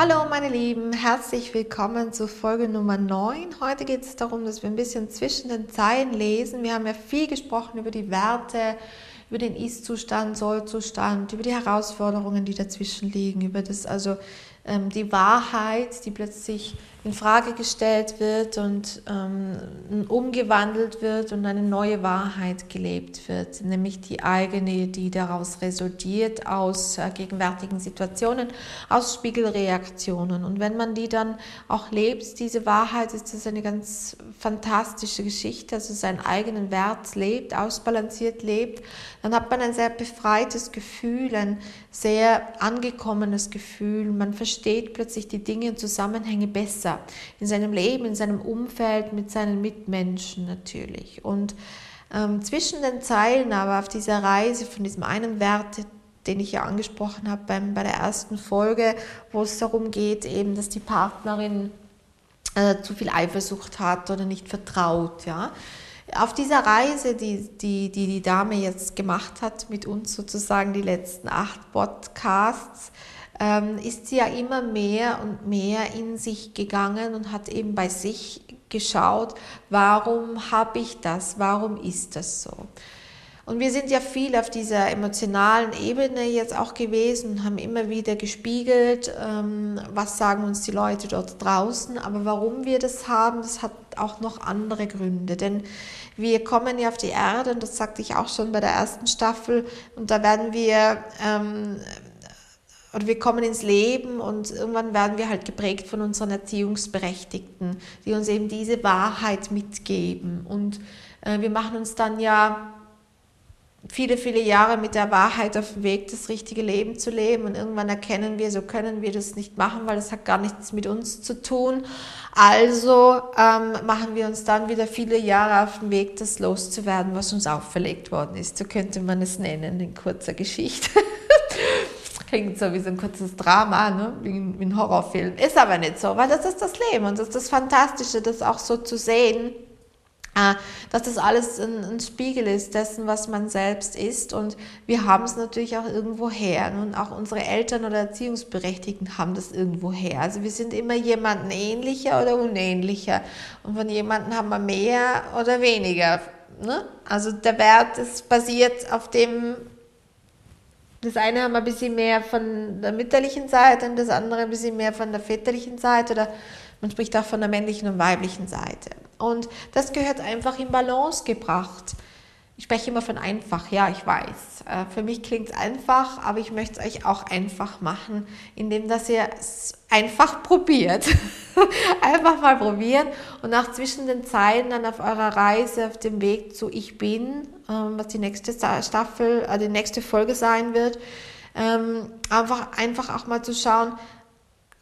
Hallo meine Lieben, herzlich willkommen zu Folge Nummer 9. Heute geht es darum, dass wir ein bisschen zwischen den Zeilen lesen. Wir haben ja viel gesprochen über die Werte, über den Ist-Zustand, Soll-Zustand, über die Herausforderungen, die dazwischen liegen, über das also ähm, die Wahrheit, die plötzlich in Frage gestellt wird und ähm, umgewandelt wird und eine neue Wahrheit gelebt wird, nämlich die eigene, die daraus resultiert aus äh, gegenwärtigen Situationen, aus Spiegelreaktionen. Und wenn man die dann auch lebt, diese Wahrheit, ist das eine ganz fantastische Geschichte, also seinen eigenen Wert lebt, ausbalanciert lebt, dann hat man ein sehr befreites Gefühl, ein sehr angekommenes Gefühl. Man versteht plötzlich die Dinge und Zusammenhänge besser in seinem Leben, in seinem Umfeld, mit seinen Mitmenschen natürlich. Und ähm, zwischen den Zeilen aber auf dieser Reise von diesem einen Wert, den ich ja angesprochen habe beim, bei der ersten Folge, wo es darum geht, eben, dass die Partnerin äh, zu viel Eifersucht hat oder nicht vertraut, ja. Auf dieser Reise, die, die die, die Dame jetzt gemacht hat mit uns sozusagen die letzten acht Podcasts, ähm, ist sie ja immer mehr und mehr in sich gegangen und hat eben bei sich geschaut, warum habe ich das, warum ist das so. Und wir sind ja viel auf dieser emotionalen Ebene jetzt auch gewesen haben immer wieder gespiegelt, ähm, was sagen uns die Leute dort draußen. Aber warum wir das haben, das hat auch noch andere Gründe. Denn wir kommen ja auf die Erde, und das sagte ich auch schon bei der ersten Staffel, und da werden wir ähm, oder wir kommen ins Leben und irgendwann werden wir halt geprägt von unseren Erziehungsberechtigten, die uns eben diese Wahrheit mitgeben. Und äh, wir machen uns dann ja viele, viele Jahre mit der Wahrheit auf dem Weg, das richtige Leben zu leben. Und irgendwann erkennen wir, so können wir das nicht machen, weil das hat gar nichts mit uns zu tun. Also ähm, machen wir uns dann wieder viele Jahre auf den Weg, das loszuwerden, was uns auferlegt worden ist. So könnte man es nennen in kurzer Geschichte. Klingt so wie so ein kurzes Drama, ne? wie, ein, wie ein Horrorfilm. Ist aber nicht so, weil das ist das Leben und das ist das Fantastische, das auch so zu sehen äh, dass das alles ein, ein, Spiegel ist dessen, was man selbst ist. Und wir haben es natürlich auch irgendwo her. Und auch unsere Eltern oder Erziehungsberechtigten haben das irgendwo her. Also wir sind immer jemanden ähnlicher oder unähnlicher. Und von jemandem haben wir mehr oder weniger. Ne? Also der Wert ist basiert auf dem, das eine haben ein bisschen mehr von der mütterlichen Seite und das andere ein bisschen mehr von der väterlichen Seite oder man spricht auch von der männlichen und weiblichen Seite. Und das gehört einfach in Balance gebracht. Ich spreche immer von einfach, ja, ich weiß. Äh, für mich klingt es einfach, aber ich möchte es euch auch einfach machen, indem dass ihr es einfach probiert. einfach mal probieren und auch zwischen den Zeilen dann auf eurer Reise, auf dem Weg zu Ich Bin, ähm, was die nächste Staffel, äh, die nächste Folge sein wird, ähm, einfach, einfach auch mal zu schauen,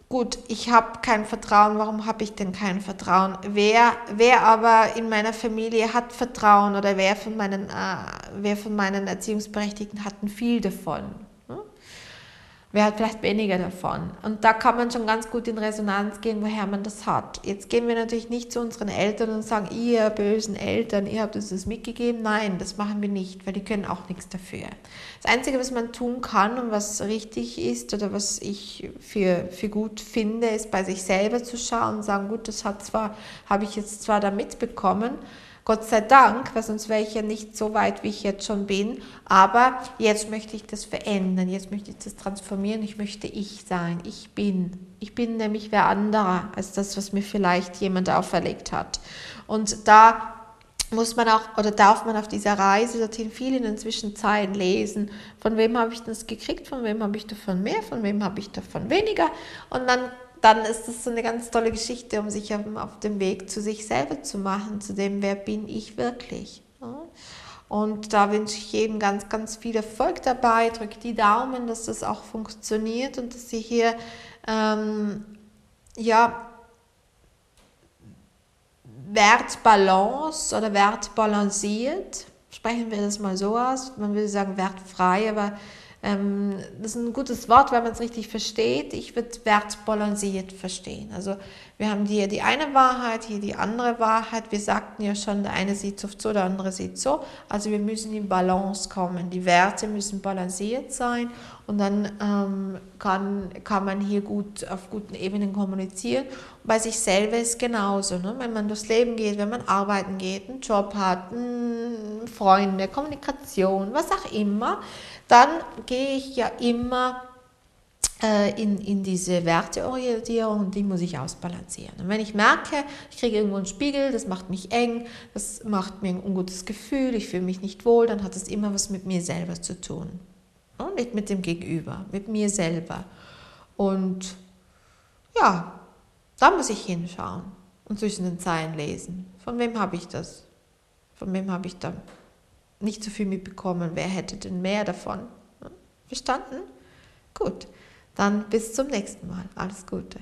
gut, ich habe kein Vertrauen, warum habe ich denn kein Vertrauen? Wer, wer aber in meiner Familie hat Vertrauen oder wer von meinen, äh, wer von meinen Erziehungsberechtigten hat viel davon? Wer hat vielleicht weniger davon. Und da kann man schon ganz gut in Resonanz gehen, woher man das hat. Jetzt gehen wir natürlich nicht zu unseren Eltern und sagen, ihr bösen Eltern, ihr habt uns das mitgegeben. Nein, das machen wir nicht, weil die können auch nichts dafür. Das Einzige, was man tun kann und was richtig ist oder was ich für, für gut finde, ist bei sich selber zu schauen und sagen, gut, das hat zwar, habe ich jetzt zwar da mitbekommen, Gott sei Dank, weil sonst wäre ich ja nicht so weit, wie ich jetzt schon bin. Aber jetzt möchte ich das verändern, jetzt möchte ich das transformieren, ich möchte ich sein, ich bin. Ich bin nämlich wer anderer als das, was mir vielleicht jemand auferlegt hat. Und da muss man auch oder darf man auf dieser Reise dorthin viel in den Zwischenzeilen lesen. Von wem habe ich das gekriegt? Von wem habe ich davon mehr? Von wem habe ich davon weniger? Und dann, dann ist das so eine ganz tolle Geschichte, um sich auf, dem Weg zu sich selber zu machen, zu dem, wer bin ich wirklich. Und da wünsche ich jedem ganz, ganz viel Erfolg dabei. Drückt die Daumen, dass das auch funktioniert und dass Sie hier ähm, ja, Wertbalance oder wertbalanciert, sprechen wir das mal so aus, man würde sagen wertfrei, aber ähm, das ist ein gutes Wort, wenn man es richtig versteht. Ich würde wertbalanciert verstehen. Also wir haben hier die eine Wahrheit, hier die andere Wahrheit. Wir sagten ja schon, der eine sieht so, der andere sieht so. Also wir müssen in Balance kommen. Die Werte müssen balanciert sein und dann ähm, kann, kann man hier gut auf guten Ebenen kommunizieren. Und bei sich selber ist es genauso. Ne? Wenn man durchs Leben geht, wenn man arbeiten geht, einen Job hat, Freunde, Kommunikation, was auch immer, dann gehe ich ja immer äh, in, in diese Werteorientierung und die muss ich ausbalancieren. Und wenn ich merke, ich kriege irgendwo einen Spiegel, das macht mich eng, das macht mir ein ungutes Gefühl, ich fühle mich nicht wohl, dann hat das immer was mit mir selber zu tun. Nicht mit dem Gegenüber, mit mir selber. Und ja, da muss ich hinschauen und zwischen den Zeilen lesen. Von wem habe ich das? Von wem habe ich da nicht so viel mitbekommen? Wer hätte denn mehr davon? Verstanden? Gut. Dann bis zum nächsten Mal. Alles Gute.